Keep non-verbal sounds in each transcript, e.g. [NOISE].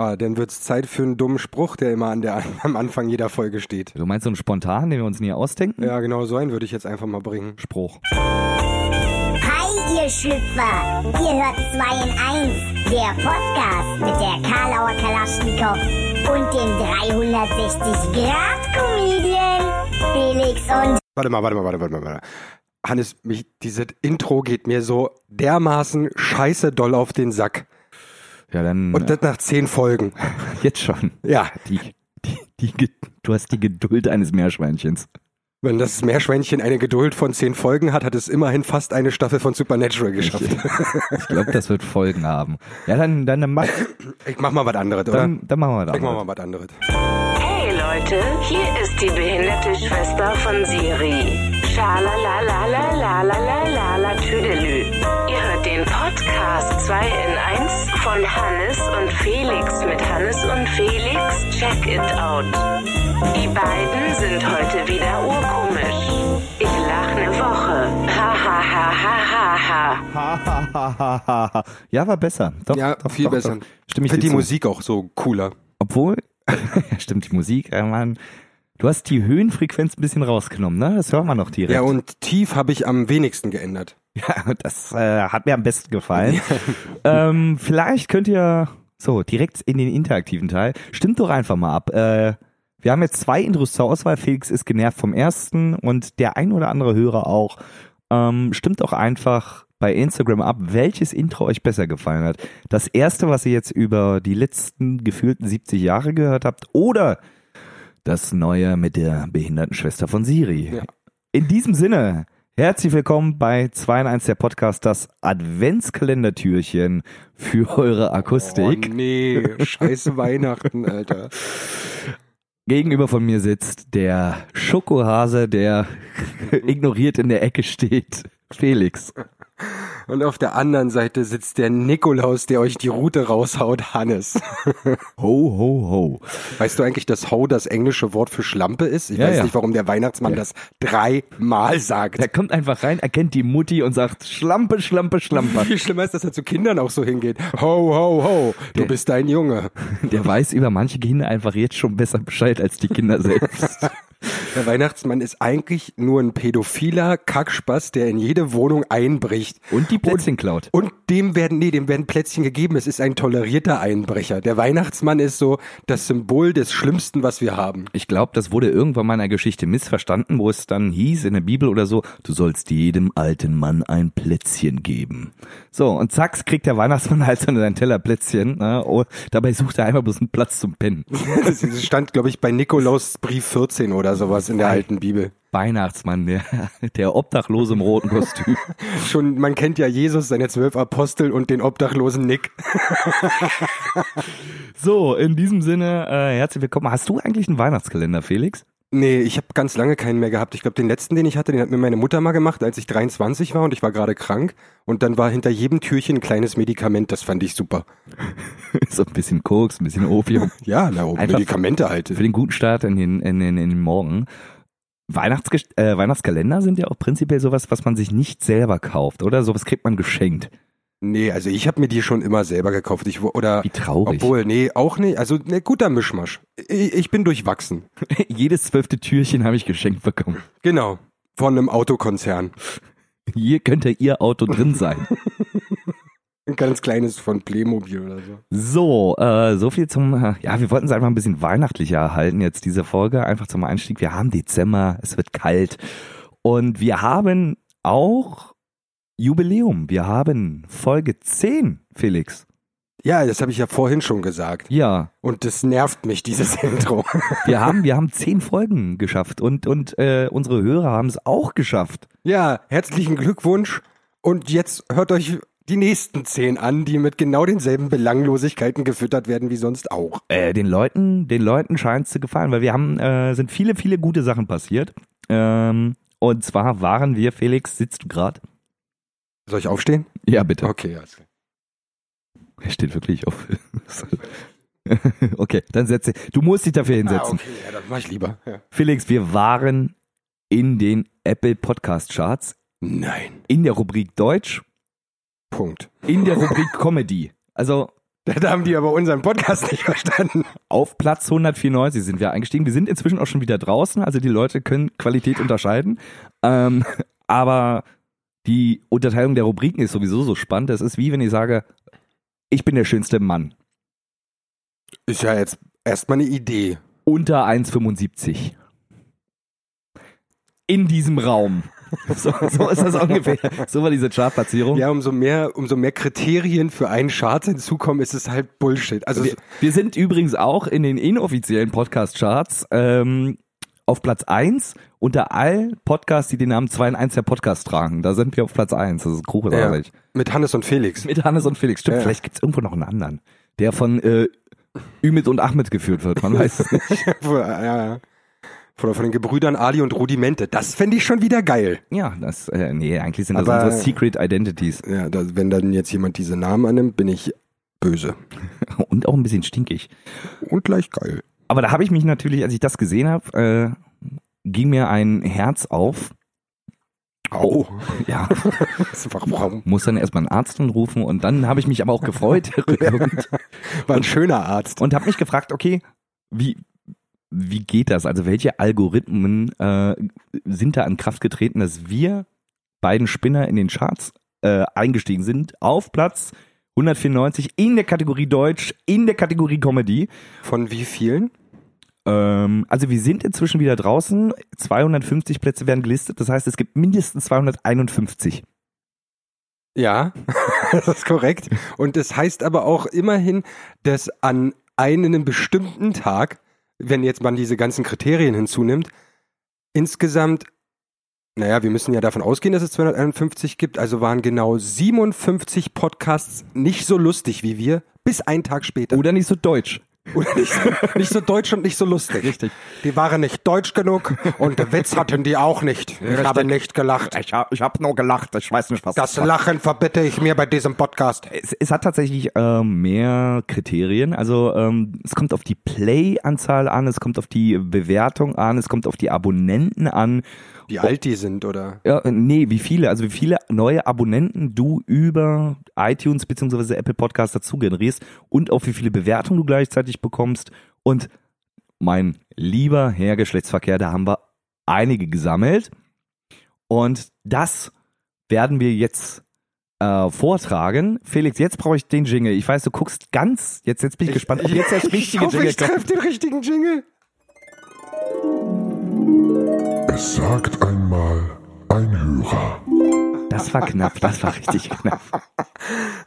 Ah, dann wird's Zeit für einen dummen Spruch, der immer an der, [LAUGHS] am Anfang jeder Folge steht. Du meinst so einen spontan, den wir uns nie ausdenken? Ja, genau so einen würde ich jetzt einfach mal bringen. Spruch. Hi, ihr Schlüpfer! Ihr hört 2 in 1, der Podcast mit der Karlauer Kalaschnikow und dem 360-Grad-Comedian Felix und Warte mal, warte mal, warte mal, warte mal. Hannes, mich, dieses Intro geht mir so dermaßen scheiße doll auf den Sack. Ja, dann Und das nach zehn Folgen. [LAUGHS] jetzt schon. Ja, Die, die, die, du hast die Geduld eines Meerschweinchens. wenn das Meerschweinchen eine Geduld von zehn Folgen hat, hat es immerhin fast eine Staffel von Supernatural geschafft. [LAUGHS] Ich glaube, das wird Folgen haben. Ja, dann, dann, dann, mach, [COUGHS] Ich mach mal was anderes, oder? dann, dann machen wir das. Ich mach mal was anderes. Hey Leute, hier ist die behinderte Schwester von Siri. Schalalalalalalalala Tüdelü. Den Podcast 2 in 1 von Hannes und Felix mit Hannes und Felix. Check it out. Die beiden sind heute wieder urkomisch. Ich lach ne Woche. Ha ha ha ha ha ha. [LAUGHS] ja, war besser. Doch, Ja, doch, viel doch, besser. Doch. Stimme Ich finde die zu. Musik auch so cooler. Obwohl, [LAUGHS] stimmt, die Musik, äh, man, du hast die Höhenfrequenz ein bisschen rausgenommen, ne? Das hören wir noch direkt. Ja, und tief habe ich am wenigsten geändert. [LAUGHS] Ja, das äh, hat mir am besten gefallen. ähm, vielleicht könnt ihr so direkt in den interaktiven Teil. Stimmt doch einfach mal ab. Äh, wir haben jetzt zwei Intros zur Auswahl. Felix ist genervt vom ersten und der ein oder andere Hörer auch. Ähm, stimmt doch einfach bei Instagram ab, welches Intro euch besser gefallen hat. Das erste, was ihr jetzt über die letzten gefühlten 70 Jahre gehört habt oder das neue mit der behinderten Schwester von Siri. Ja. In diesem Sinne, herzlich willkommen bei 2 in 1 der Podcast, das Adventskalendertürchen für eure Akustik. Oh, nee, scheiß Weihnachten, Alter. Gegenüber von mir sitzt der Schokohase, der [LAUGHS] ignoriert in der Ecke steht. Felix. Und auf der anderen Seite sitzt der Nikolaus, der euch die Route raushaut, Hannes. [LAUGHS] Ho, ho, ho. Weißt du eigentlich, dass Ho das englische Wort für Schlampe ist? Ich Ja, weiß ja. nicht, warum der Weihnachtsmann das dreimal sagt. Der kommt einfach rein, erkennt die Mutti und sagt Schlampe, Schlampe, Schlampe. Viel schlimmer ist, dass er zu Kindern auch so hingeht. Ho, ho, ho, du Der- bist ein Junge. [LAUGHS] Der weiß über manche Kinder einfach jetzt schon besser Bescheid als die Kinder selbst. [LAUGHS] Der Weihnachtsmann ist eigentlich nur ein pädophiler Kackspaß, der in jede Wohnung einbricht. Und die Plätzchen klaut. Und dem werden, nee, dem werden Plätzchen gegeben. Es ist ein tolerierter Einbrecher. Der Weihnachtsmann ist so das Symbol des Schlimmsten, was wir haben. Ich glaube, das wurde irgendwann mal in einer Geschichte missverstanden, wo es dann hieß in der Bibel oder so, du sollst jedem alten Mann ein Plätzchen geben. So, und zack, kriegt der Weihnachtsmann halt so sein Teller Plätzchen. Ne? Oh, dabei sucht er einfach bloß einen Platz zum Pennen. [LAUGHS] Das stand, glaube ich, bei Nikolaus Brief 14 oder sowas in der alten Bibel. Weihnachtsmann, der, [LAUGHS] der Obdachlose im roten Kostüm. [LAUGHS] Schon, man kennt ja Jesus, seine zwölf Apostel und den obdachlosen Nick. [LAUGHS] So, in diesem Sinne, äh, herzlich willkommen. Hast du eigentlich einen Weihnachtskalender, Felix? Nee, ich habe ganz lange keinen mehr gehabt. Ich glaube, den letzten, den ich hatte, den hat mir meine Mutter mal gemacht, als ich 23 war und ich war gerade krank. Und dann war hinter jedem Türchen ein kleines Medikament. Das fand ich super. [LAUGHS] so ein bisschen Koks, ein bisschen Opium. [LAUGHS] Ja, na, Einfach Medikamente halt. Für den guten Start in den, in den, in den Morgen. Weihnachtsges äh, Weihnachtskalender sind ja auch prinzipiell sowas, was man sich nicht selber kauft, oder? Sowas kriegt man geschenkt. Nee, also ich habe mir die schon immer selber gekauft. Ich, oder, Wie traurig. obwohl, nee, auch nicht. Also, ne, guter Mischmasch. Ich, ich bin durchwachsen. [LAUGHS] Jedes zwölfte Türchen habe ich geschenkt bekommen. Genau. Von einem Autokonzern. Hier könnte Ihr Auto drin sein. [LAUGHS] Ein ganz kleines von Playmobil oder so. So, äh, so viel zum, äh, ja, wir wollten es einfach ein bisschen weihnachtlicher halten jetzt diese Folge, einfach zum Einstieg. Wir haben Dezember, es wird kalt und wir haben auch Jubiläum. Wir haben Folge 10, Felix. Ja, das habe ich ja vorhin schon gesagt. Ja, Und das nervt mich, dieses [LAUGHS] Intro. wir haben, wir haben zehn Folgen geschafft und, und äh, unsere Hörer haben es auch geschafft. Ja, herzlichen Glückwunsch. Und jetzt hört euch die nächsten zehn an, die mit genau denselben Belanglosigkeiten gefüttert werden wie sonst auch. Äh, den Leuten, den Leuten scheint es zu gefallen, weil wir haben, äh, sind viele, viele gute Sachen passiert. Ähm, und zwar waren wir, Felix, sitzt du gerade? Soll ich aufstehen? Ja, bitte. Okay, alles klar. Er steht wirklich auf. [LAUGHS] okay, dann setze. Du musst dich dafür Ah, hinsetzen. okay, ja, das mach ich lieber. Ja. Felix, wir waren in den Apple Podcast Charts Nein. in der Rubrik Deutsch, Punkt. in der Rubrik Comedy. Also Da haben die aber unseren Podcast nicht verstanden. Auf Platz 194 sind wir eingestiegen. Wir sind inzwischen auch schon wieder draußen, also die Leute können Qualität unterscheiden. Ähm, [LAUGHS] aber die Unterteilung der Rubriken ist sowieso so spannend. Das ist wie wenn ich sage, ich bin der schönste Mann. Ist ja jetzt erstmal eine Idee. Unter 1,75. In diesem Raum. [LAUGHS] So, so ist das ungefähr. So war diese Chartplatzierung. Ja, umso mehr, umso mehr Kriterien für einen Chart hinzukommen, ist es halt Bullshit. Also Wir, wir sind übrigens auch in den inoffiziellen Podcast-Charts ähm, auf Platz 1 unter all Podcasts, die den Namen 2 in 1 der Podcast tragen. Da sind wir auf Platz 1. Das ist ja, großartig. mit Hannes und Felix. Mit Hannes und Felix. Stimmt, Ja. vielleicht gibt's irgendwo noch einen anderen, der von äh, Ümit und Ahmed geführt wird. Man weiß es nicht. [LAUGHS] ja, ja. Von, von den Gebrüdern Ali und Rudimente. Das fände ich schon wieder geil. Ja, das, äh, nee, eigentlich sind das Aber- unsere Secret Identities. Ja, da, wenn dann jetzt jemand diese Namen annimmt, bin ich böse. [LAUGHS] Und auch ein bisschen stinkig. Und gleich geil. Aber da habe ich mich natürlich, als ich das gesehen habe, äh, ging mir ein Herz auf. Au. Ja, [LAUGHS] Warum? muss dann erstmal einen Arzt anrufen und dann habe ich mich aber auch gefreut [LAUGHS] War ein schöner Arzt. und habe mich gefragt, okay, wie wie geht das? Also welche Algorithmen äh, sind da in Kraft getreten, dass wir beiden Spinner in den Charts äh, eingestiegen sind auf Platz 194 in der Kategorie Deutsch, in der Kategorie Comedy. Von wie vielen? Ähm, also wir sind inzwischen wieder draußen. 250 Plätze werden gelistet. Das heißt, es gibt mindestens 251. Ja, [LAUGHS] das ist korrekt. Und das heißt aber auch immerhin, dass an einem bestimmten Tag, wenn jetzt man diese ganzen Kriterien hinzunimmt, insgesamt, naja, wir müssen ja davon ausgehen, dass es 251 gibt, also waren genau 57 Podcasts nicht so lustig wie wir, bis einen Tag später. Oder nicht so deutsch. Oder nicht, so, nicht so deutsch und nicht so lustig. Richtig. Die waren nicht deutsch genug und Witz hatten die auch nicht. Ich habe nicht gelacht. Ich habe ich hab nur gelacht. Ich weiß nicht, was Das Lachen verbitte ich mir bei diesem Podcast. es, es hat tatsächlich ähm, mehr Kriterien. Also ähm, es kommt auf die Play-Anzahl an, es kommt auf die Bewertung an, es kommt auf die Abonnenten an. Wie alt die sind, oder? Ja, äh, nee, wie viele? Also wie viele neue Abonnenten du über iTunes bzw. Apple Podcast dazu generierst und auch wie viele Bewertungen du gleichzeitig bekommst. Und mein lieber Herr Geschlechtsverkehr, da haben wir einige gesammelt. Und das werden wir jetzt äh, vortragen. Felix, jetzt brauche ich den Jingle. Ich weiß, du guckst ganz, jetzt, jetzt bin ich, gespannt, ob jetzt der [LAUGHS] richtige ich hoffe, Jingle ich treffe den richtigen Jingle. Es sagt einmal ein Hörer. Das war knapp, das war richtig knapp. [LAUGHS]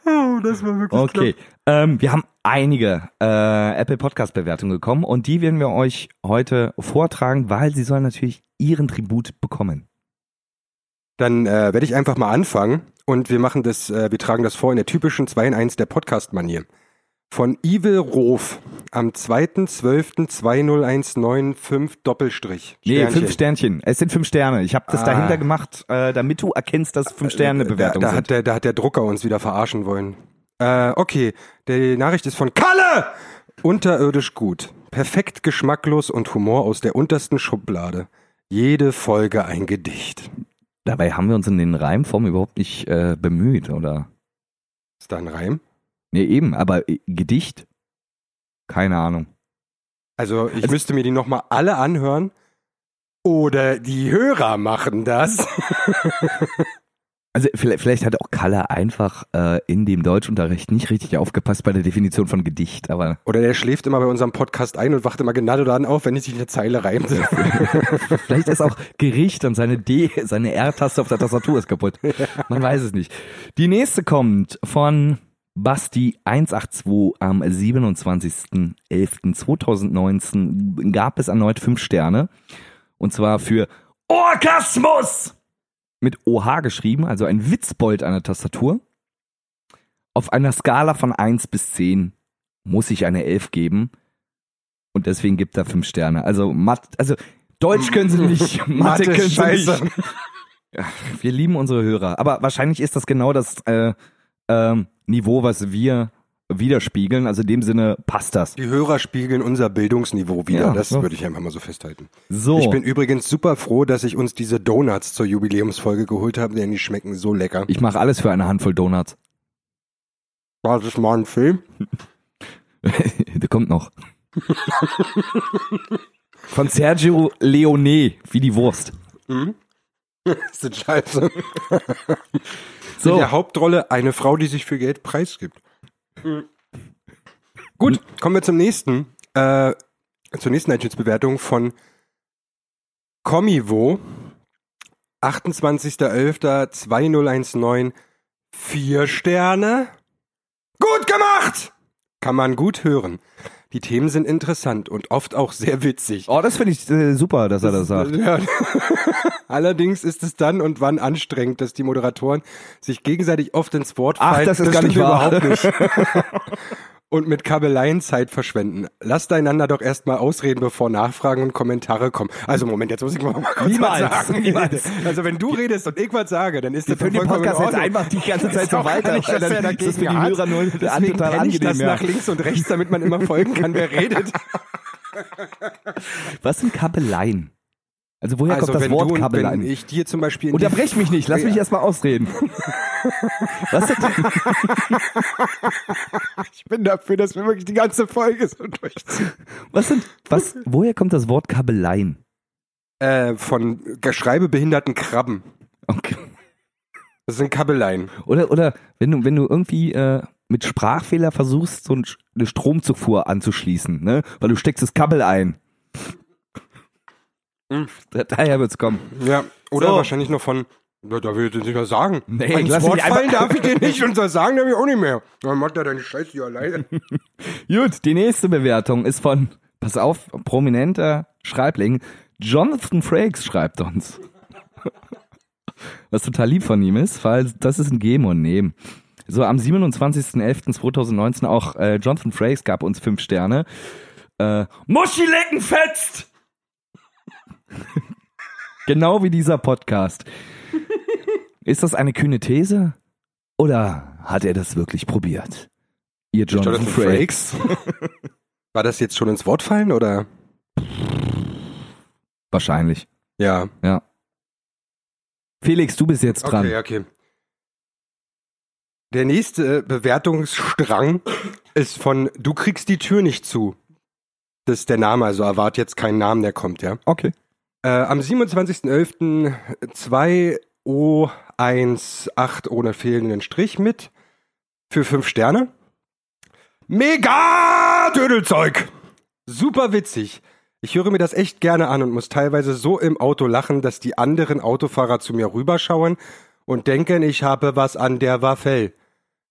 Oh, das war wirklich Okay, ähm, wir haben einige äh, Apple Podcast Bewertungen bekommen und die werden wir euch heute vortragen, weil sie sollen natürlich ihren Tribut bekommen. Dann äh, werde ich einfach mal anfangen und wir machen das, äh, wir tragen das vor in der typischen 2 in 1 der Podcast-Manier. Von Evil Rof am 2.12.20195 Doppelstrich. Nee, Sternchen. fünf Sternchen. Es sind fünf Sterne. Ich habe das Ah. dahinter gemacht, äh, damit du erkennst, dass fünf Sterne Bewertungen da, da, sind. hat der, da hat der Drucker uns wieder verarschen wollen. Äh, okay, die Nachricht ist von Kalle! Unterirdisch gut. Perfekt geschmacklos und Humor aus der untersten Schublade. Jede Folge ein Gedicht. Dabei haben wir uns in den Reimformen überhaupt nicht äh, bemüht, oder? Ist da ein Reim? Nee, eben, aber äh, Gedicht? Keine Ahnung. Also ich Also- müsste mir die nochmal alle anhören. Oder die Hörer machen das. [LAUGHS] Also vielleicht, vielleicht hat auch Kalle einfach äh, in dem Deutschunterricht nicht richtig aufgepasst bei der Definition von Gedicht, aber Oder der schläft immer bei unserem Podcast ein und wacht immer genau dann auf, wenn sich eine Zeile reimt. [LAUGHS] Vielleicht ist auch Gericht und seine D, seine R-Taste auf der Tastatur ist kaputt. [LAUGHS] Man weiß es nicht. Die nächste kommt von Basti 182 am 27.11.2019 gab es erneut fünf Sterne. Und zwar für Orgasmus! Mit OH geschrieben, also ein Witzbold an der Tastatur. Auf einer Skala von 1 bis 10 muss ich eine 11 geben. Und deswegen gibt er fünf Sterne. Also, Mat also Deutsch können sie nicht, [LAUGHS] Mathe können sie Scheiße. nicht. Ja, wir lieben unsere Hörer. Aber wahrscheinlich ist das genau das äh, ähm, Niveau, was wir widerspiegeln. Also in dem Sinne passt das. Die Hörer spiegeln unser Bildungsniveau wieder. Ja, das so. würde ich einfach mal so festhalten. So, Ich bin übrigens super froh, dass ich uns diese Donuts zur Jubiläumsfolge geholt habe, denn die schmecken so lecker. ich mache alles für eine Handvoll Donuts. Das ist mal ein Film. [LAUGHS] Der kommt noch. Von Sergio Leone, wie die Wurst. [LAUGHS] Das ist scheiße. [LAUGHS] So, In der Hauptrolle eine Frau, die sich für Geld preisgibt. Gut, kommen wir zum nächsten. Äh, zur nächsten iTunes-Bewertung von Comivo. 28.11.2019. Vier Sterne. Gut gemacht! Kann man gut hören. Die Themen sind interessant und oft auch sehr witzig. oh, das finde ich äh, super, dass er das sagt. Ja. [LAUGHS] Allerdings ist es dann und wann anstrengend, dass die Moderatoren sich gegenseitig oft ins Wort Ach, fallen. das ist gar stimmt nicht wahr. überhaupt nicht. [LAUGHS] und mit Kabeleien Zeit verschwenden. Lasst einander doch erstmal ausreden, bevor Nachfragen und Kommentare kommen. Also Moment, jetzt muss ich mal kurz Niemals, was sagen. niemals. Also wenn du redest und ich was sage, dann ist Wir das führen den Podcast jetzt einfach die ganze Zeit so weiter. nicht, dass dann dagegen ist das für die. Hörer nur Deswegen total kenne ich das angenehm. nach Ja. links und rechts, damit man immer folgen kann, wer redet. Was sind Kabeleien? Also woher Also kommt das Wort und wenn Kabeleien? ich dir zum Beispiel Unterbrech mich nicht, lass mich erstmal ausreden. [LAUGHS] Was sind, Ich bin dafür, dass wir wirklich die ganze Folge so durchziehen. was sind, was, woher kommt das Wort Kabeleien? Äh, von schreibebehinderten Krabben. Okay. Das sind Kabeleien. Oder, oder wenn du, wenn du irgendwie äh, mit Sprachfehler versuchst, so ein- eine Stromzufuhr anzuschließen, ne? Weil du steckst das Kabel ein. Da- Daher wird's kommen. Ja. Oder So. wahrscheinlich noch von, ja, da will ich dir nicht mehr sagen. Nee, Ins lass Wort fallen darf ich dir nicht und das sagen darf ich auch nicht mehr. Dann macht er deine Scheiße hier alleine. [LAUGHS] Gut, die nächste Bewertung ist von, pass auf, prominenter Schreibling. Jonathan Frakes schreibt uns. Was total lieb von ihm ist, weil das ist ein Geben und Nehmen. So, am 27.11.2019 auch äh, Jonathan Frakes gab uns fünf Sterne. Äh, Muschi lecken fetzt! [LAUGHS] genau wie dieser Podcast. Ist das eine kühne These? Oder hat er das wirklich probiert? Ihr Jonathan, Jonathan Frakes. [LAUGHS] War das jetzt schon ins Wort fallen oder? Wahrscheinlich. Ja. Ja. Felix, du bist jetzt dran. Okay, okay. Der nächste Bewertungsstrang ist von Du kriegst die Tür nicht zu. Das ist der Name, also erwart jetzt keinen Namen, der kommt, ja. Okay. Äh, am 27.11. 2 O18 ohne fehlenden Strich mit für 5 Sterne. Mega Dödelzeug! Super witzig. Ich höre mir das echt gerne an und muss teilweise so im Auto lachen, dass die anderen Autofahrer zu mir rüberschauen und denken, ich habe was an der Waffel.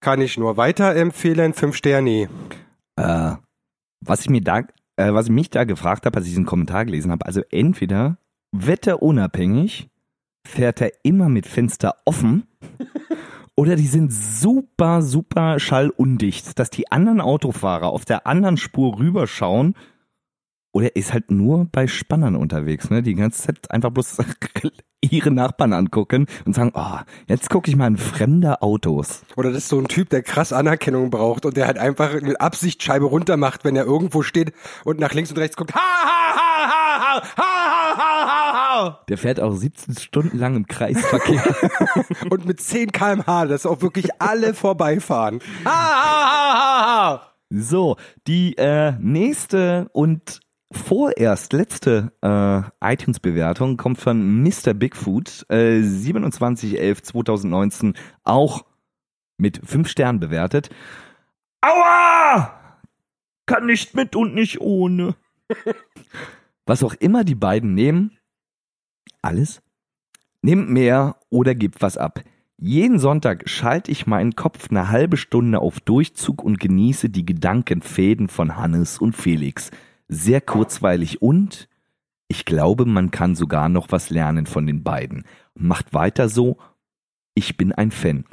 Kann ich nur weiterempfehlen, 5 Sterne. Äh, was ich mir da, äh, was ich mich da gefragt habe, als ich diesen Kommentar gelesen habe, also entweder wetterunabhängig fährt er immer mit Fenster offen [LAUGHS] oder die sind super, super schallundicht, dass die anderen Autofahrer auf der anderen Spur rüberschauen oder er ist halt nur bei Spannern unterwegs, ne? Die ganze Zeit einfach bloß [LAUGHS] ihre Nachbarn angucken und sagen, oh, jetzt gucke ich mal in fremde Autos. Oder das ist so ein Typ, der krass Anerkennung braucht und der halt einfach mit Absicht Scheibe runter macht, wenn er irgendwo steht und nach links und rechts guckt. Ha, ha, ha, ha, ha, ha, ha, ha, ha. Der fährt auch 17 Stunden lang im Kreisverkehr. [LAUGHS] [LAUGHS] Und mit 10 kmh, dass auch wirklich alle vorbeifahren. Ha, ha, ha, ha, ha. So, die äh, nächste und vorerst letzte äh, iTunes-Bewertung kommt von Mr. Bigfoot, äh, 27.11.2019, auch mit 5 Sternen bewertet. Aua! Kann nicht mit und nicht ohne. [LAUGHS] Was auch immer die beiden nehmen, alles, nehmt mehr oder gebt was ab. Jeden Sonntag schalte ich meinen Kopf eine halbe Stunde auf Durchzug und genieße die Gedankenfäden von Hannes und Felix. Sehr kurzweilig und ich glaube, man kann sogar noch was lernen von den beiden. Macht weiter so. Ich bin ein Fan.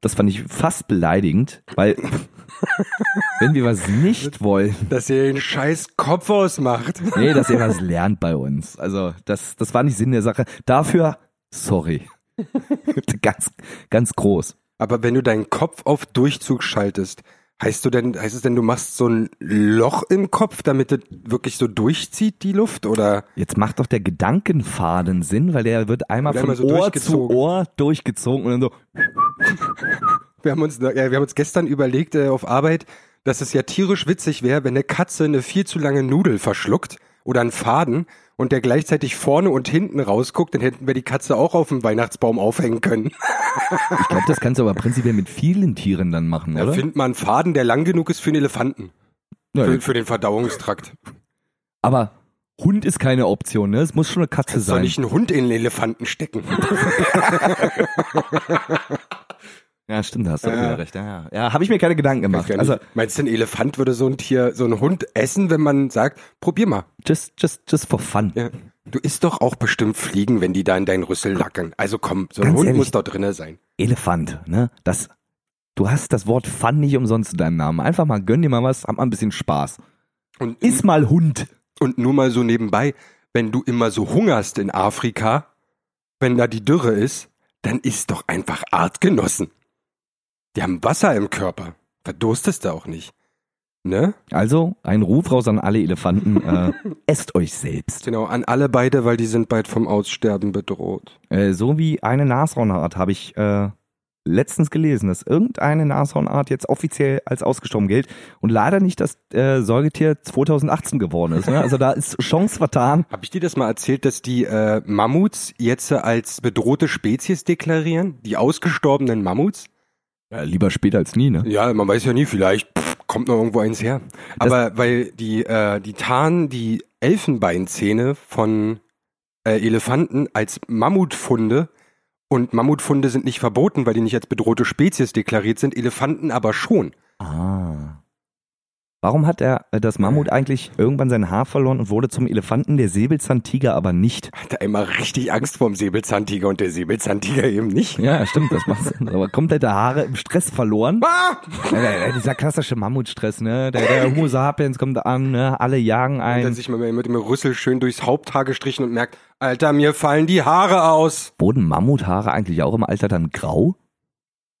Das fand ich fast beleidigend, weil [LAUGHS] wenn wir was nicht wollen, Dass ihr den scheiß Kopf ausmacht. nee, dass ihr was lernt bei uns. Also das, das war nicht Sinn der Sache. Dafür, sorry. [LAUGHS] ganz, ganz groß. Aber wenn du deinen Kopf auf Durchzug schaltest, heißt du denn, heißt es denn, du machst so ein Loch im Kopf, damit es wirklich so durchzieht, die Luft? Oder? Jetzt macht doch der Gedankenfaden Sinn, weil der wird einmal von so Ohr zu durchgezogen. Ohr durchgezogen und dann so. [LAUGHS] Wir haben uns, ja, wir haben uns gestern überlegt äh, auf Arbeit, dass es ja tierisch witzig wäre, wenn eine Katze eine viel zu lange Nudel verschluckt oder einen Faden und der gleichzeitig vorne und hinten rausguckt, dann hätten wir die Katze auch auf dem Weihnachtsbaum aufhängen können. Ich glaube, das kannst du aber prinzipiell mit vielen Tieren dann machen, Da oder? findet man einen Faden, der lang genug ist für einen Elefanten. Ja, Für, für den Verdauungstrakt. aber Hund ist keine Option, ne? Es muss schon eine Katze Soll sein. nicht einen Hund in den Elefanten stecken? [LAUGHS] [LAUGHS] Ja, stimmt, da hast du Ja. wieder recht. Ja, ja. ja habe ich mir keine Gedanken gemacht. Also, Meinst du, ein Elefant würde so ein Tier, so ein Hund essen, wenn man sagt, probier mal. just, just, just for fun. Ja. Du isst doch auch bestimmt Fliegen, wenn die da in deinen Rüssel lackern. Also komm, so ein Ganz Hund ehrlich. muss doch drinne sein. Elefant, ne? Das, du hast das Wort Fun nicht umsonst in deinem Namen. Einfach mal gönn dir mal was, hab mal ein bisschen Spaß. Und, Iss mal Hund. und nur mal so nebenbei, wenn du immer so hungerst in Afrika, wenn da die Dürre ist, dann isst doch einfach Artgenossen. Die haben Wasser im Körper. Verdurstest du auch nicht. Ne? Also, ein Ruf raus an alle Elefanten. Äh, [LAUGHS] esst euch selbst. Genau, an alle beide, weil die sind bald vom Aussterben bedroht. Äh, so wie eine Nashornart habe ich äh, letztens gelesen, dass irgendeine Nashornart jetzt offiziell als ausgestorben gilt und leider nicht das äh, Säugetier 2018 geworden ist. Ne? Also da ist Chance vertan. Habe ich dir das mal erzählt, dass die äh, Mammuts jetzt als bedrohte Spezies deklarieren? Die ausgestorbenen Mammuts? Ja, lieber später als nie, ne? Ja, man weiß ja nie, vielleicht kommt noch irgendwo eins her. Aber weil die, äh, die tarnen die Elfenbeinzähne von äh, Elefanten als Mammutfunde und Mammutfunde sind nicht verboten, weil die nicht als bedrohte Spezies deklariert sind, Elefanten aber schon. Ah. Warum hat er äh, das Mammut eigentlich irgendwann sein Haar verloren und wurde zum Elefanten, der Säbelzahntiger aber nicht? Hatte einmal richtig Angst vor dem Säbelzahntiger und der Säbelzahntiger eben nicht. Ja, stimmt, das macht Sinn. Aber komplette Haare im Stress verloren. Ah! Ja, dieser klassische Mammutstress, ne? Der, der Homo sapiens kommt an, ne? Alle jagen Und dann ein. sich mal mit dem Rüssel schön durchs Haupthaar gestrichen und merkt, Alter, mir fallen die Haare aus. Wurden Mammuthaare eigentlich auch im Alter dann grau?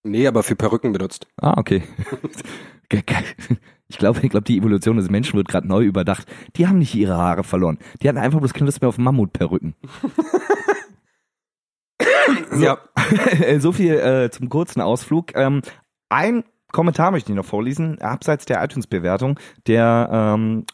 Nee, aber für Perücken benutzt. Ah, okay. [LAUGHS] Ich glaube, ich glaube, die Evolution des Menschen wird gerade neu überdacht. Die haben nicht ihre Haare verloren. Die hatten einfach bloß keine Lust mehr auf Mammutperücken. [LAUGHS] Ja. [LAUGHS] so viel äh, zum kurzen Ausflug. Ähm, ein Kommentar möchte ich noch vorlesen, abseits der iTunes-Bewertung, der ähm,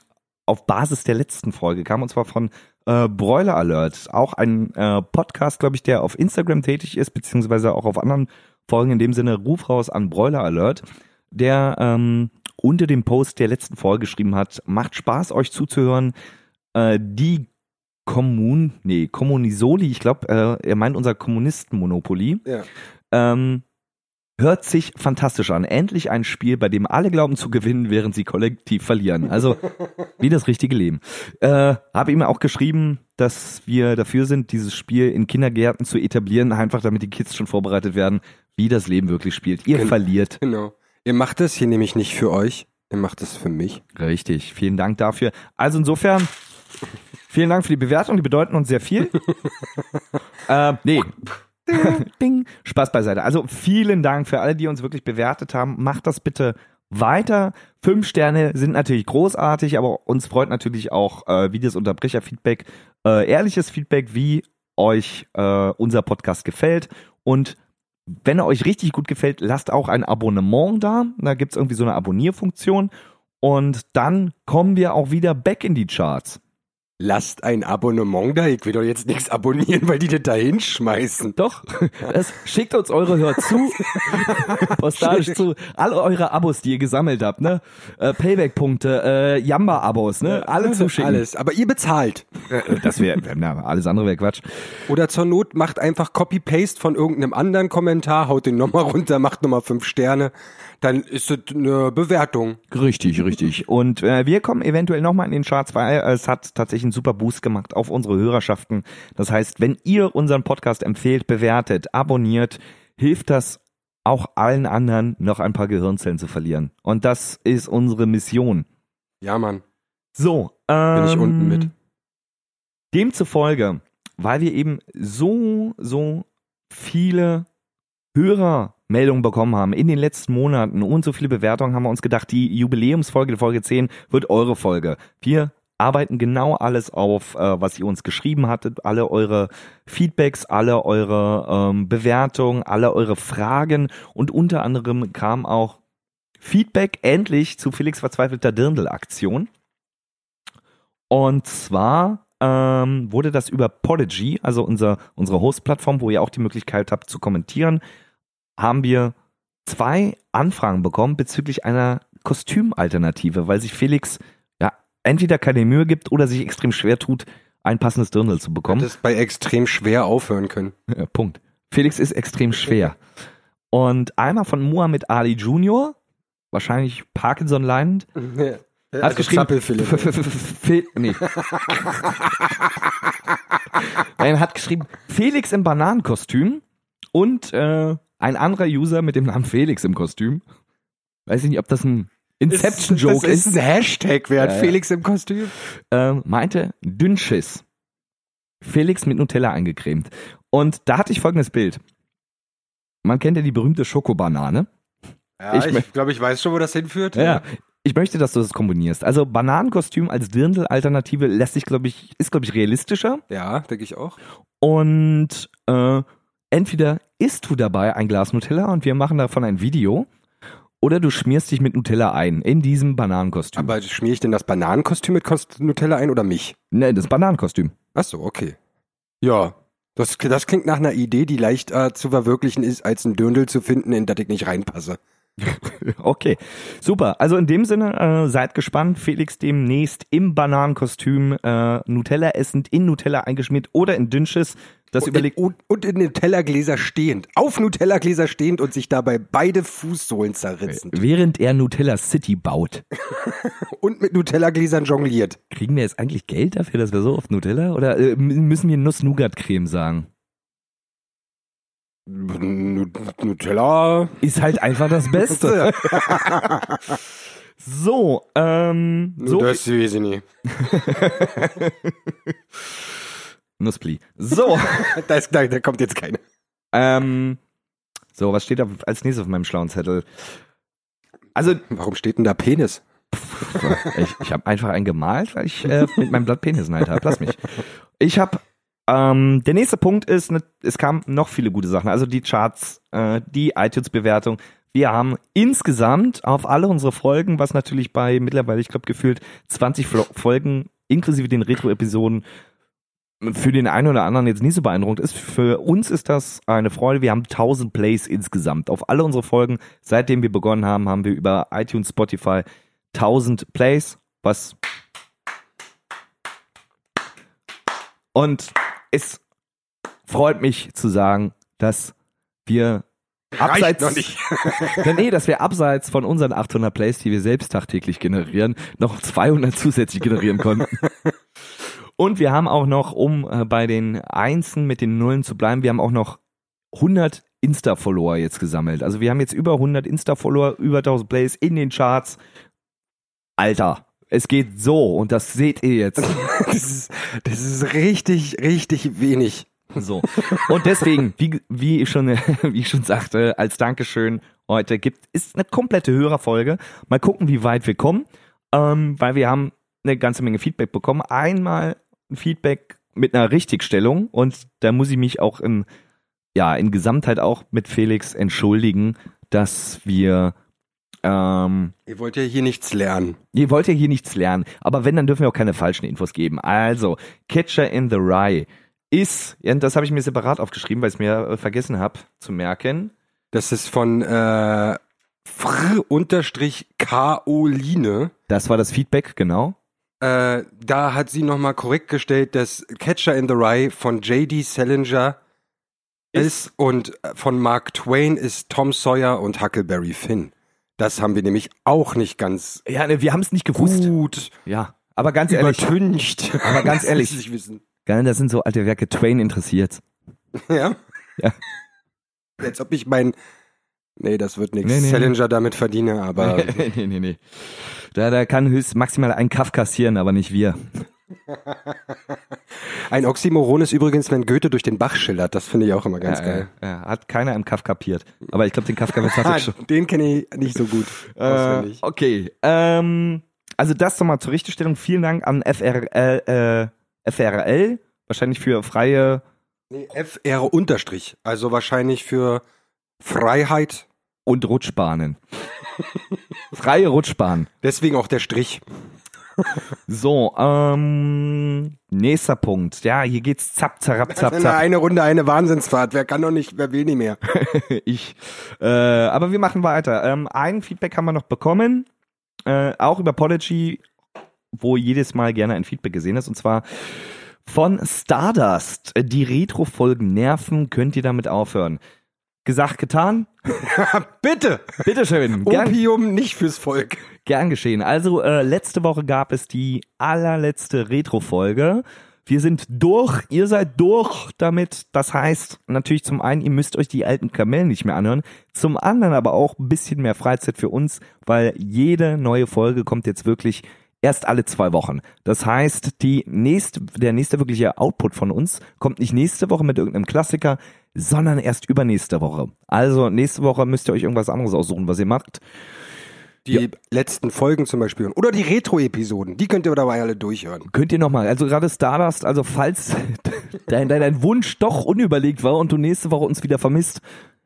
auf Basis der letzten Folge kam, und zwar von äh, Broiler Alert. Auch ein äh, Podcast, glaube ich, der auf Instagram tätig ist, beziehungsweise auch auf anderen Folgen. In dem Sinne, Ruf raus an Broiler Alert, der ähm, unter dem Post der letzten Folge geschrieben hat, macht Spaß, euch zuzuhören. Äh, die Kommun, nee, Kommunisoli, ich glaube, äh, er meint unser Kommunistenmonopoly. Ja. Ähm, hört sich fantastisch an. Endlich ein Spiel, bei dem alle glauben zu gewinnen, während sie kollektiv verlieren. Also wie das richtige Leben. Äh, Habe ihm auch geschrieben, dass wir dafür sind, dieses Spiel in Kindergärten zu etablieren, einfach damit die Kids schon vorbereitet werden, wie das Leben wirklich spielt. Ihr Gen- verliert. Genau. Ihr macht das hier nämlich nicht für euch, ihr macht es für mich. Richtig. Vielen Dank dafür. Also insofern, vielen Dank für die Bewertung, die bedeuten uns sehr viel. [LAUGHS] äh, nee. Ding. Spaß beiseite. Also vielen Dank für alle, die uns wirklich bewertet haben. Macht das bitte weiter. Fünf Sterne sind natürlich großartig, aber uns freut natürlich auch äh, Videos-Unterbrecher-Feedback, äh, ehrliches Feedback, wie euch äh, unser Podcast gefällt. Und wenn er euch richtig gut gefällt, lasst auch ein Abonnement da. Da gibt's irgendwie so eine Abonnierfunktion. Und dann kommen wir auch wieder back in die Charts. Lasst ein Abonnement da, ich will doch jetzt nichts abonnieren, weil die das da hinschmeißen. Doch, das schickt uns eure Hör zu, [LAUGHS] postalisch zu, alle eure Abos, die ihr gesammelt habt, ne? Äh, Payback-Punkte, äh, Yamba-Abos, ne? Alle zuschicken. Alles, aber ihr bezahlt. Äh, Das wäre, na, alles andere wäre Quatsch. Oder zur Not macht einfach Copy-Paste von irgendeinem anderen Kommentar, haut den nochmal runter, macht nochmal fünf Sterne. Dann ist das eine Bewertung. Richtig, richtig. Und äh, wir kommen eventuell nochmal in den Charts, weil äh, es hat tatsächlich einen super Boost gemacht auf unsere Hörerschaften. Das heißt, wenn ihr unseren Podcast empfehlt, bewertet, abonniert, hilft das auch allen anderen noch ein paar Gehirnzellen zu verlieren. Und das ist unsere Mission. Ja, Mann. So, ähm, Bin ich unten mit. Demzufolge, weil wir eben so, so viele Hörermeldungen bekommen haben in den letzten Monaten und so viele Bewertungen, haben wir uns gedacht, die Jubiläumsfolge, die Folge 10, wird eure Folge. Wir arbeiten genau alles auf, äh, was ihr uns geschrieben hattet, alle eure Feedbacks, alle eure ähm, Bewertungen, alle eure Fragen und unter anderem kam auch Feedback endlich zu Felix verzweifelter Dirndl-Aktion. Und zwar ähm, wurde das über Podigy, also unser, unsere Host-Plattform, wo ihr auch die Möglichkeit habt zu kommentieren, haben wir zwei Anfragen bekommen bezüglich einer Kostümalternative, weil sich Felix ja entweder keine Mühe gibt oder sich extrem schwer tut, ein passendes Dirndl zu bekommen. Das bei extrem schwer aufhören können. Ja, Punkt. Felix ist extrem schwer. Und einmal von Muhammad Ali Jr., wahrscheinlich Parkinson leidend, Ja. Geschrieben, Zappelphilipp. F- f- f- Fe- nee. er hat geschrieben, Felix im Bananenkostüm und äh, ein anderer User mit dem Namen Felix im Kostüm. Weiß ich nicht, ob das ein Inception-Joke Das ist. ist ein Hashtag wert. Ja. Felix im Kostüm. ähm, meinte Dünnschiss. Felix mit Nutella eingecremt. Und da hatte ich folgendes Bild. Man kennt ja die berühmte Schokobanane. Ja, Ich ich glaube, ich weiß schon, wo das hinführt. Ja. Ich möchte, dass du das kombinierst. Also Bananenkostüm als Dirndl-Alternative lässt sich, glaube ich, ist, glaube ich, realistischer. Ja, denke ich auch. Und äh, entweder isst du dabei ein Glas Nutella und wir machen davon ein Video, oder du schmierst dich mit Nutella ein in diesem Bananenkostüm. Aber schmier ich denn das Bananenkostüm mit Kost Nutella ein oder mich? ne, das Bananenkostüm. Ach so, okay. Ja, das, das klingt nach einer Idee, die leichter zu verwirklichen ist, als ein Dirndl zu finden, in das ich nicht reinpasse. [LAUGHS] Okay, super. Also in dem Sinne, äh, seid gespannt. Felix demnächst im Bananenkostüm äh, Nutella essend, in Nutella eingeschmiert oder in Dünnschiss. Das Und, überlegt. und, und in Nutella-Gläser stehend. Auf Nutella-Gläser stehend und sich dabei beide Fußsohlen zerritzend. Während er Nutella City baut. [LAUGHS] Und mit Nutella-Gläsern jongliert. Kriegen wir jetzt eigentlich Geld dafür, dass wir so oft Nutella? Oder äh, müssen wir Nuss-Nougat-Creme sagen? Nu- Nutella. Ist halt einfach das Beste. [LAUGHS] so, ähm, so. das weiß ich nicht. [LAUGHS] Nusspli. So, [LAUGHS] Da, ist, da, da kommt jetzt keine. ähm, so, was steht da als nächstes auf meinem schlauen Zettel? Also, Warum steht denn da Penis? ich, ich habe einfach einen gemalt, weil ich äh, mit meinem Blatt Penis Hand habe. Lass mich. Ich habe, ähm, der nächste Punkt ist, ne, es kamen noch viele gute Sachen. Also die Charts, äh, die iTunes-Bewertung. Wir haben insgesamt auf alle unsere Folgen, was natürlich bei mittlerweile, ich glaube, gefühlt 20 Flo Folgen inklusive den Retro-Episoden für den einen oder anderen jetzt nicht so beeindruckend ist. Für uns ist das eine Freude. Wir haben 1000 Plays insgesamt. Auf alle unsere Folgen, seitdem wir begonnen haben, haben wir über iTunes, Spotify 1000 Plays, was und es freut mich zu sagen, dass wir abseits noch nicht. [LAUGHS] Nee, dass wir abseits von unseren 800 Plays, die wir selbst tagtäglich generieren, noch 200 zusätzlich generieren konnten. [LAUGHS] Und wir haben auch noch, um äh, bei den Einsen mit den Nullen zu bleiben, wir haben auch noch 100 Insta-Follower jetzt gesammelt. Also wir haben jetzt über 100 Insta-Follower, über 1000 Plays in den Charts. Alter, es geht so und das seht ihr jetzt. [LAUGHS] Das ist, das ist richtig, richtig wenig. So. Und deswegen, wie, wie ich schon, [LAUGHS] wie ich schon sagte, als Dankeschön heute gibt, ist eine komplette Hörerfolge. Mal gucken, wie weit wir kommen, ähm, weil wir haben eine ganze Menge Feedback bekommen. Einmal ein Feedback mit einer Richtigstellung und da muss ich mich auch in, ja, in Gesamtheit auch mit Felix entschuldigen, dass wir, ähm, Ihr wollt ja hier nichts lernen. Ihr wollt ja hier nichts lernen, aber wenn, dann dürfen wir auch keine falschen Infos geben. Also, Catcher in the Rye ist, das habe ich mir separat aufgeschrieben, weil ich es mir äh, vergessen habe zu merken. Das ist von äh, Fr-Kaoline. Das war das Feedback, genau. Äh, da hat sie nochmal korrekt gestellt, dass Catcher in the Rye von J.D. Salinger ist, und äh, von Mark Twain ist Tom Sawyer und Huckleberry Finn. Das haben wir nämlich auch nicht ganz Ja, ne, wir haben es nicht gewusst. gut Ja, aber ganz ehrlich, übertüncht. Aber ganz [LAUGHS] ehrlich. Das nicht wissen. das sind so alte Werke, Twain interessiert. Ja? Ja. Als ob ich mein. Nee, das wird nichts. Nee, nee, Salinger damit verdiene, aber. [LAUGHS] nee, nee, nee. Da, da kann höchst maximal ein Kaff kassieren, aber nicht wir. [LAUGHS] Ein Oxymoron ist übrigens, wenn Goethe durch den Bach schillert. Das finde ich auch immer ganz ja, geil. Ja, hat keiner im Kaff kapiert. Aber ich glaube, den ich [LAUGHS] schon. den kenne ich nicht so gut. [LAUGHS] Äh, okay. Ähm, Also das nochmal zur Richtigstellung. Vielen Dank an FRL, äh, FRL, wahrscheinlich für freie Nee, FR Unterstrich. Also wahrscheinlich für Freiheit. und Rutschbahnen. [LAUGHS] freie Rutschbahn. Deswegen auch der Strich. So, ähm, nächster Punkt. Ja, hier geht's zapp, zapp, Eine, zapp. eine Runde, eine Wahnsinnsfahrt. Wer kann doch nicht, wer will nicht mehr? [LAUGHS] ich. Äh, aber wir machen weiter. Ähm, ein Feedback haben wir noch bekommen, äh, auch über Podigy, wo jedes Mal gerne ein Feedback gesehen ist, und zwar von Stardust. Die Retro-Folgen nerven, könnt ihr damit aufhören? Gesagt, getan. [LAUGHS] Bitte! Bitteschön. Gern, Opium nicht fürs Volk. gern geschehen. Also, äh, letzte Woche gab es die allerletzte Retro-Folge. Wir sind durch, ihr seid durch damit. Das heißt natürlich zum einen, ihr müsst euch die alten Kamellen nicht mehr anhören. Zum anderen aber auch ein bisschen mehr Freizeit für uns, weil jede neue Folge kommt jetzt wirklich erst alle zwei Wochen. Das heißt, die nächste, der nächste wirkliche Output von uns kommt nicht nächste Woche mit irgendeinem Klassiker, sondern erst übernächste Woche. Also nächste Woche müsst ihr euch irgendwas anderes aussuchen, was ihr macht. Die letzten Folgen zum Beispiel. Oder die Retro-Episoden. Die könnt ihr dabei alle durchhören. Könnt ihr nochmal, also gerade Stardust, also falls [LAUGHS] dein, dein, dein Wunsch doch unüberlegt war und du nächste Woche uns wieder vermisst,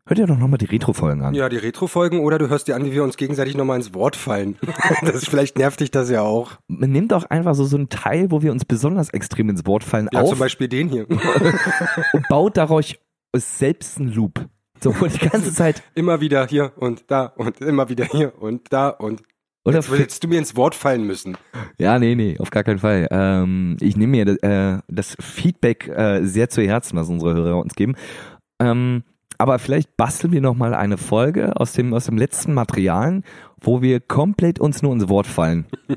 hört ihr doch nochmal die Retro-Folgen an. Ja, die Retro-Folgen oder du hörst dir an, wie wir uns gegenseitig nochmal ins Wort fallen. [LAUGHS] das vielleicht nervt dich das ja auch. Nimmt doch einfach so, so einen Teil, wo wir uns besonders extrem ins Wort fallen, Ja, auf zum Beispiel den hier. [LAUGHS] und baut daraus selbst einen Loop. So, die ganze [LAUGHS] Zeit, immer wieder hier und da und immer wieder hier und da und oder jetzt willst du mir ins Wort fallen müssen. Ja, nee, nee, auf gar keinen Fall. Ähm, ich nehme mir äh, das Feedback äh, sehr zu Herzen, was unsere Hörer uns geben. Ähm, aber vielleicht basteln wir noch mal eine Folge aus dem aus dem letzten Material, wo wir komplett uns nur ins Wort fallen. [LAUGHS]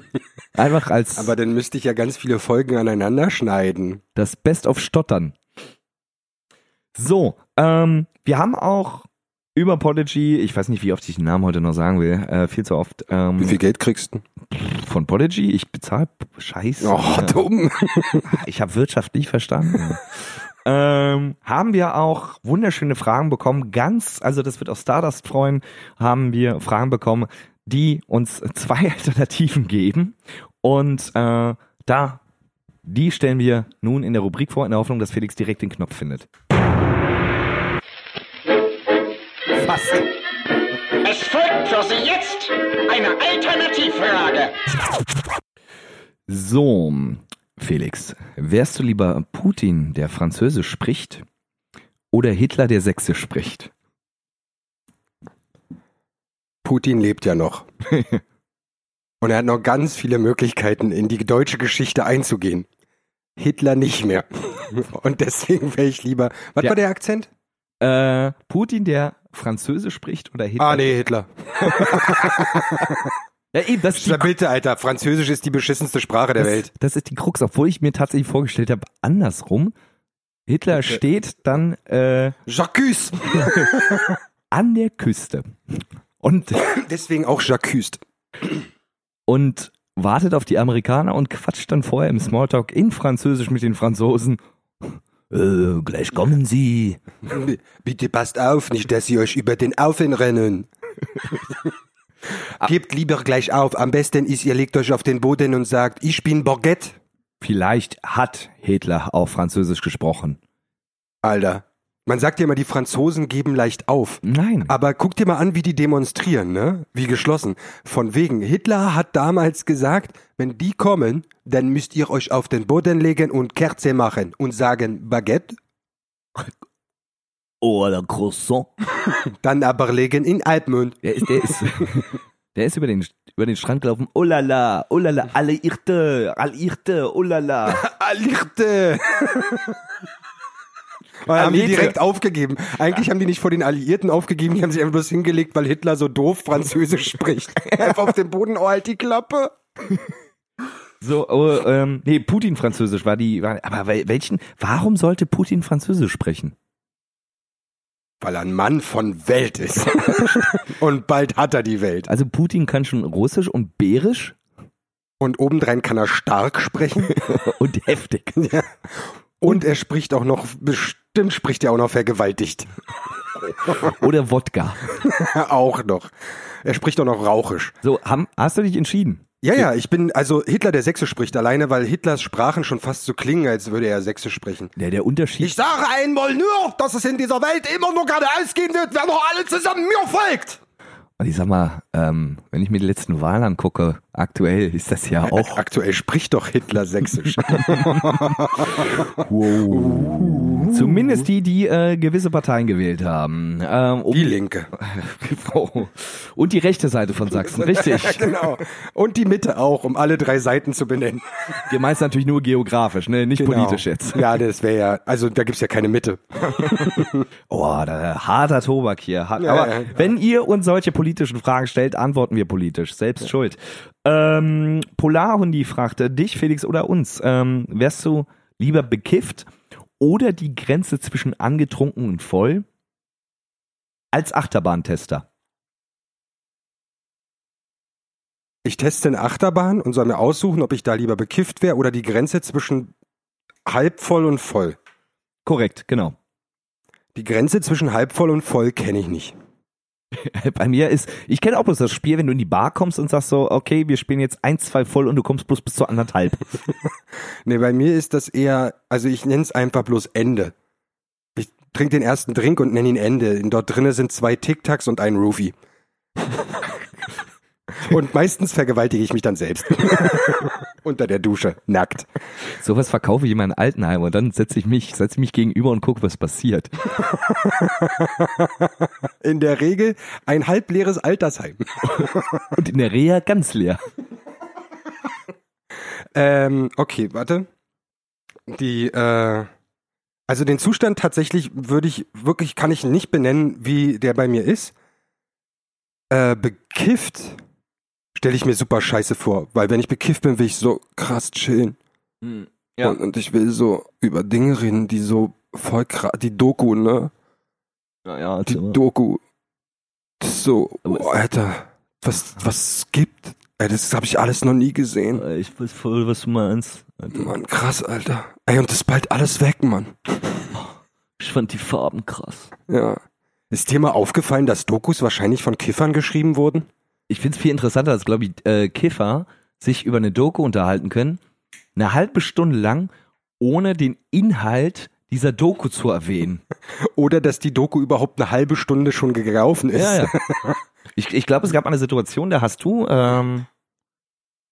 Einfach als Aber dann müsste ich ja ganz viele Folgen aneinander schneiden. das Best of Stottern. So, ähm, wir haben auch über Podigy, ich weiß nicht, wie oft ich den Namen heute noch sagen will, äh, viel zu oft, ähm, Wie viel Geld kriegst du? von Podigy, ich bezahle Scheiße. Oh, dumm. [LAUGHS] Ich habe Wirtschaft nicht verstanden. ähm, haben wir auch wunderschöne Fragen bekommen. Ganz, also das wird auch Stardust freuen, haben wir Fragen bekommen, die uns zwei [LAUGHS] Alternativen geben. Und äh, da, die stellen wir nun in der Rubrik vor, in der Hoffnung, dass Felix direkt den Knopf findet. Sie jetzt eine Alternativfrage. So, Felix, wärst du lieber Putin, der Französisch spricht, oder Hitler, der Sächsisch spricht? Putin lebt ja noch. [LAUGHS] Und er hat noch ganz viele Möglichkeiten, in die deutsche Geschichte einzugehen. Hitler nicht mehr. [LAUGHS] Und deswegen wäre ich lieber. Was Ja. war der Akzent? Äh, Putin, der Französisch spricht oder Hitler? Ah, nee, Hitler. [LAUGHS] Ja, eben, das ist Bitte, Alter. Französisch ist die beschissenste Sprache der das, Welt. das ist die Krux, obwohl ich mir tatsächlich vorgestellt habe, andersrum. Hitler steht dann äh, Jacques. [LAUGHS] an der Küste und, [LAUGHS] Deswegen auch Jacques. und wartet auf die Amerikaner und quatscht dann vorher im Smalltalk in Französisch mit den Franzosen. Äh, gleich kommen sie. Bitte passt auf, nicht, dass sie euch über den Aufen rennen. [LAUGHS] Gebt lieber gleich auf. Am besten ist, ihr legt euch auf den Boden und sagt, ich bin Baguette. Vielleicht hat Hitler auch Französisch gesprochen. Alter. Man sagt ja immer, die Franzosen geben leicht auf. Nein. Aber guck dir mal an, wie die demonstrieren, ne? Wie geschlossen. Von wegen, Hitler hat damals gesagt, wenn die kommen, dann müsst ihr euch auf den Boden legen und Kerze machen und sagen Baguette, Oder Croissant. [LAUGHS] dann aber legen in Altmund. Der ist, der ist, [LAUGHS] der ist über den, über den Strand gelaufen. Oh la la, oh la la, alle irte, alle irte, oh la la. [LAUGHS] Allierte! Und haben die direkt aufgegeben. Eigentlich haben die nicht vor den Alliierten aufgegeben, die haben sich einfach bloß hingelegt, weil Hitler so doof Französisch [LAUGHS] spricht. Einfach auf dem Boden, oh, halt die Klappe. So, oh, ähm, nee, Putin Französisch war die, war, aber wel- welchen, warum sollte Putin Französisch sprechen? Weil er ein Mann von Welt ist. [LAUGHS] Und bald hat er die Welt. Also Putin kann schon Russisch und Bärisch Und obendrein kann er stark sprechen. [LAUGHS] und heftig. Ja. Und er spricht auch noch, bestimmt spricht er auch noch vergewaltigt. [LAUGHS] Oder Wodka. [LAUGHS] auch noch. Er spricht auch noch rauchisch. So, ham, hast du dich entschieden? Ja, ja, ich bin, also Hitler, der Sächsisch spricht, alleine, weil Hitlers Sprachen schon fast so klingen, als würde er Sächsisch sprechen. Der, der Unterschied. Ich sage einmal nur, dass es in dieser Welt immer nur geradeaus gehen wird, wer noch alle zusammen mir folgt. Und ich sag mal, ähm, wenn ich mir die letzten Wahlen angucke, aktuell ist das ja auch. Aktuell spricht doch Hitler Sächsisch. [LAUGHS] [LAUGHS] Zumindest die, die äh, gewisse Parteien gewählt haben. Ähm, um Die Linke. [LAUGHS] Und die rechte Seite von Sachsen, richtig. genau. Und die Mitte auch, um alle drei Seiten zu benennen. Ihr meint natürlich nur geografisch, ne? nicht politisch jetzt. Ja, das wäre ja, also da gibt's ja keine Mitte. Oh, da, harter Tobak hier. Hart, Ja, aber ja, ja. wenn ihr uns solche politischen Fragen stellt, antworten wir politisch. Selbst schuld. Ähm, Polarhundi fragte dich, Felix, oder uns. Ähm, wärst du lieber bekifft oder die Grenze zwischen angetrunken und voll als Achterbahntester? Ich teste eine Achterbahn und soll mir aussuchen, ob ich da lieber bekifft wäre oder die Grenze zwischen halb voll und voll. Korrekt, genau. Die Grenze zwischen halb voll und voll kenne ich nicht. [LAUGHS] Bei mir ist, ich kenne auch bloß das Spiel, wenn du in die Bar kommst und sagst so, okay, wir spielen jetzt eins, zwei voll und du kommst bloß bis zur anderthalb. [LAUGHS] Nee, bei mir ist das eher, also ich nenne es einfach bloß Ende. Ich trinke den ersten Drink und nenne ihn Ende. Dort drinnen sind zwei Tic-Tacs und ein Roofie. [LAUGHS] und meistens vergewaltige ich mich dann selbst. [LAUGHS] Unter der Dusche, nackt. Sowas verkaufe ich in meinem Altenheim und dann setze ich mich, setze mich gegenüber und gucke, was passiert. In der Regel ein halbleeres Altersheim. [LAUGHS] Und in der Reha ganz leer. Ähm, okay, warte. Die, äh, also den Zustand tatsächlich würde ich wirklich, kann ich nicht benennen, wie der bei mir ist. Äh, bekifft stelle ich mir super scheiße vor, weil wenn ich bekifft bin, will ich so krass chillen. Ja. Und, und ich will so über Dinge reden, die so voll krass, die Doku, ne? Ja, ja, Die Doku. Das ist so, oh, Alter, was, was gibt. Ey, das habe ich alles noch nie gesehen. Ich weiß voll, was du meinst. Mann, krass, Alter. Ey, und das ist bald alles weg, Mann. Ich fand die Farben krass. Ja. Ist dir mal aufgefallen, dass Dokus wahrscheinlich von Kiffern geschrieben wurden? Ich finde es viel interessanter, dass, glaube ich, äh, Kiffer sich über eine Doku unterhalten können, eine halbe Stunde lang, ohne den Inhalt dieser Doku zu erwähnen. [LAUGHS] Oder dass die Doku überhaupt eine halbe Stunde schon gelaufen ist? Ja, ja. [LAUGHS] Ich, ich glaube, es gab eine Situation, da hast du, ähm,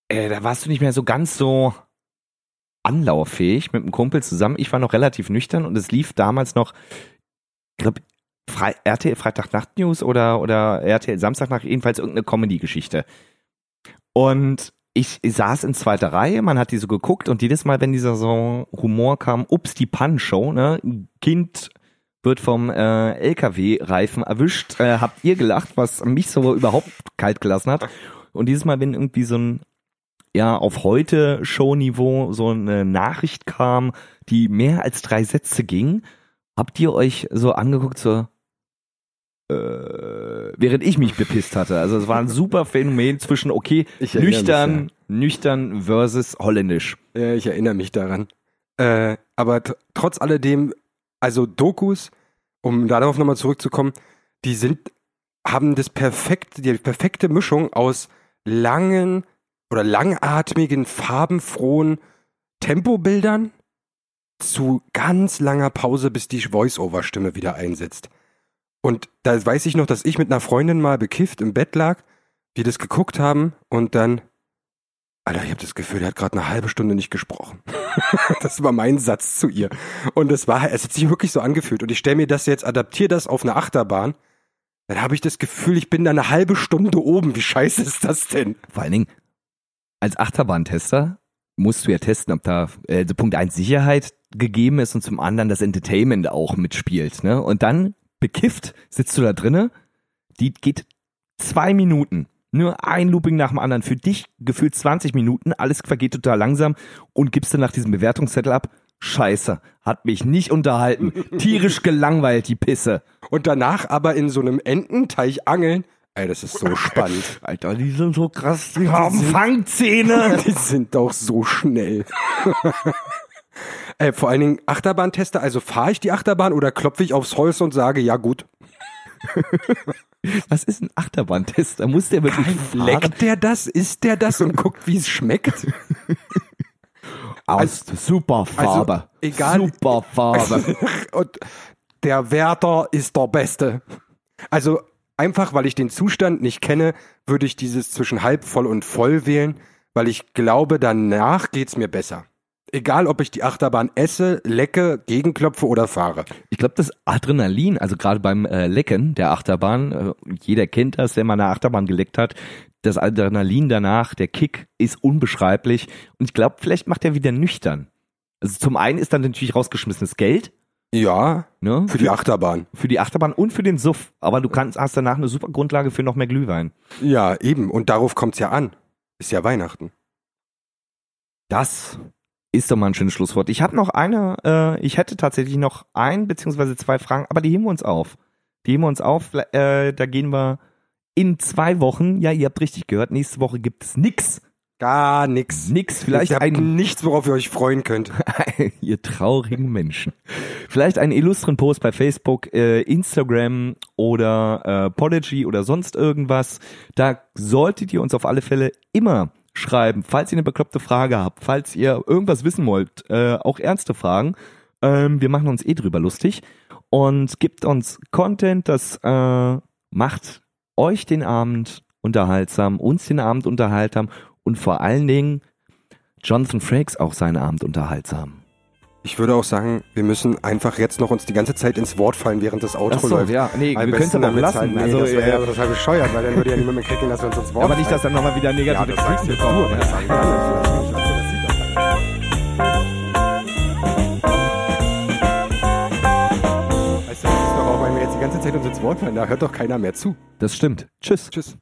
äh, da warst du nicht mehr so ganz so anlauffähig mit einem Kumpel zusammen. Ich war noch relativ nüchtern und es lief damals noch, ich glaube, Fre RTL Freitagnacht News oder, oder RTL Samstagnacht, jedenfalls irgendeine Comedy-Geschichte. Und ich saß in zweiter Reihe, man hat die so geguckt und jedes Mal, wenn dieser so Humor kam, ups, die Pannenshow, ne, Kind wird vom äh, LKW-Reifen erwischt, äh, habt ihr gelacht, was mich so überhaupt kalt gelassen hat. Und dieses Mal, wenn irgendwie so ein, ja, auf heute Show-Niveau so eine Nachricht kam, die mehr als drei Sätze ging, habt ihr euch so angeguckt, so, äh, während ich mich bepisst hatte. Also es war ein super Phänomen zwischen, okay, Ich erinnere mich, nüchtern, nüchtern versus holländisch. Ja, ich erinnere mich daran. Äh, aber tr- trotz alledem, also Dokus, um darauf nochmal zurückzukommen, die sind, haben das perfekte, die perfekte Mischung aus langen oder langatmigen, farbenfrohen Tempobildern zu ganz langer Pause, bis die Voice-Over-Stimme wieder einsetzt. Und da weiß ich noch, dass ich mit einer Freundin mal bekifft im Bett lag, die das geguckt haben und dann Alter, ich habe das Gefühl, er hat gerade eine halbe Stunde nicht gesprochen. [LAUGHS] das war mein Satz zu ihr. Und es war, es hat sich wirklich so angefühlt. Und ich stelle mir das jetzt, adaptiere das auf eine Achterbahn. Dann habe ich das Gefühl, ich bin da eine halbe Stunde oben. Wie scheiße ist das denn? Vor allen Dingen, als Achterbahntester musst du ja testen, ob da äh, also Punkt eins Sicherheit gegeben ist und zum anderen das Entertainment auch mitspielt. Ne? Und dann bekifft sitzt du da drinne, die geht zwei Minuten. Nur ein Looping nach dem anderen. Für dich gefühlt 20 Minuten, alles vergeht total langsam und gibst dann nach diesem Bewertungszettel ab. Scheiße, hat mich nicht unterhalten. Tierisch gelangweilt, die Pisse. Und danach aber in so einem Ententeich angeln. Ey, das ist so spannend. [LAUGHS] Alter, die sind so krass, die haben Fangzähne. [LAUGHS] Die sind doch so schnell. [LAUGHS] Ey, vor allen Dingen Achterbahntester, also fahre ich die Achterbahn oder klopfe ich aufs Holz und sage, ja gut. Was ist ein Achterbahntest? Da muss der wirklich flecken. Leckt der das? Isst der das und guckt, wie es schmeckt? Aus super Farbe. also, egal- Super Farbe. [LAUGHS] und der Wärter ist der Beste. Also einfach, weil ich den Zustand nicht kenne, würde ich dieses zwischen halb voll und voll wählen, weil ich glaube, danach geht's mir besser. Egal, ob ich die Achterbahn esse, lecke, gegenklopfe oder fahre. Ich glaube, das Adrenalin, also gerade beim äh, Lecken der Achterbahn, äh, jeder kennt das, der mal eine Achterbahn geleckt hat, das Adrenalin danach, der Kick ist unbeschreiblich und ich glaube, vielleicht macht er wieder nüchtern. Also zum einen ist dann natürlich rausgeschmissenes Geld, Ja, ne? für die Achterbahn. für die Achterbahn und für den Suff, aber du kannst hast danach eine super Grundlage für noch mehr Glühwein. Ja, eben. Und darauf kommt's ja an. Ist ja Weihnachten. Das ist doch mal ein schönes Schlusswort. Ich habe noch eine, äh, ich hätte tatsächlich noch ein beziehungsweise zwei Fragen, aber die heben wir uns auf. Die heben wir uns auf. Äh, da gehen wir in zwei Wochen. Ja, ihr habt richtig gehört. Nächste Woche gibt es nix. Gar nix. Nix. Vielleicht ein, nichts, worauf ihr euch freuen könnt. [LAUGHS] ihr traurigen Menschen. Vielleicht einen illustren Post bei Facebook, äh, Instagram oder äh, Podigy oder sonst irgendwas. Da solltet ihr uns auf alle Fälle immer schreiben, falls ihr eine bekloppte Frage habt, falls ihr irgendwas wissen wollt, äh, auch ernste Fragen. Ähm, wir machen uns eh drüber lustig und gibt uns Content, das äh, macht euch den Abend unterhaltsam, uns den Abend unterhaltsam und vor allen Dingen Jonathan Frakes auch seinen Abend unterhaltsam. Ich würde auch sagen, wir müssen einfach jetzt noch uns die ganze Zeit ins Wort fallen, während das Outro so, läuft. ja, nee, Am wir können's besten aber lassen. Nee, Also, das wäre ja äh, total bescheuert, weil dann würde ja niemand mehr kriegen, dass wir uns ins Wort Aber nicht, dass dann nochmal wieder Ja, negative sagst Kritiken jetzt du, aber kommen. das wir jetzt die ganze Zeit uns ins Wort fallen, da hört doch keiner mehr zu. Das stimmt. Tschüss. Tschüss.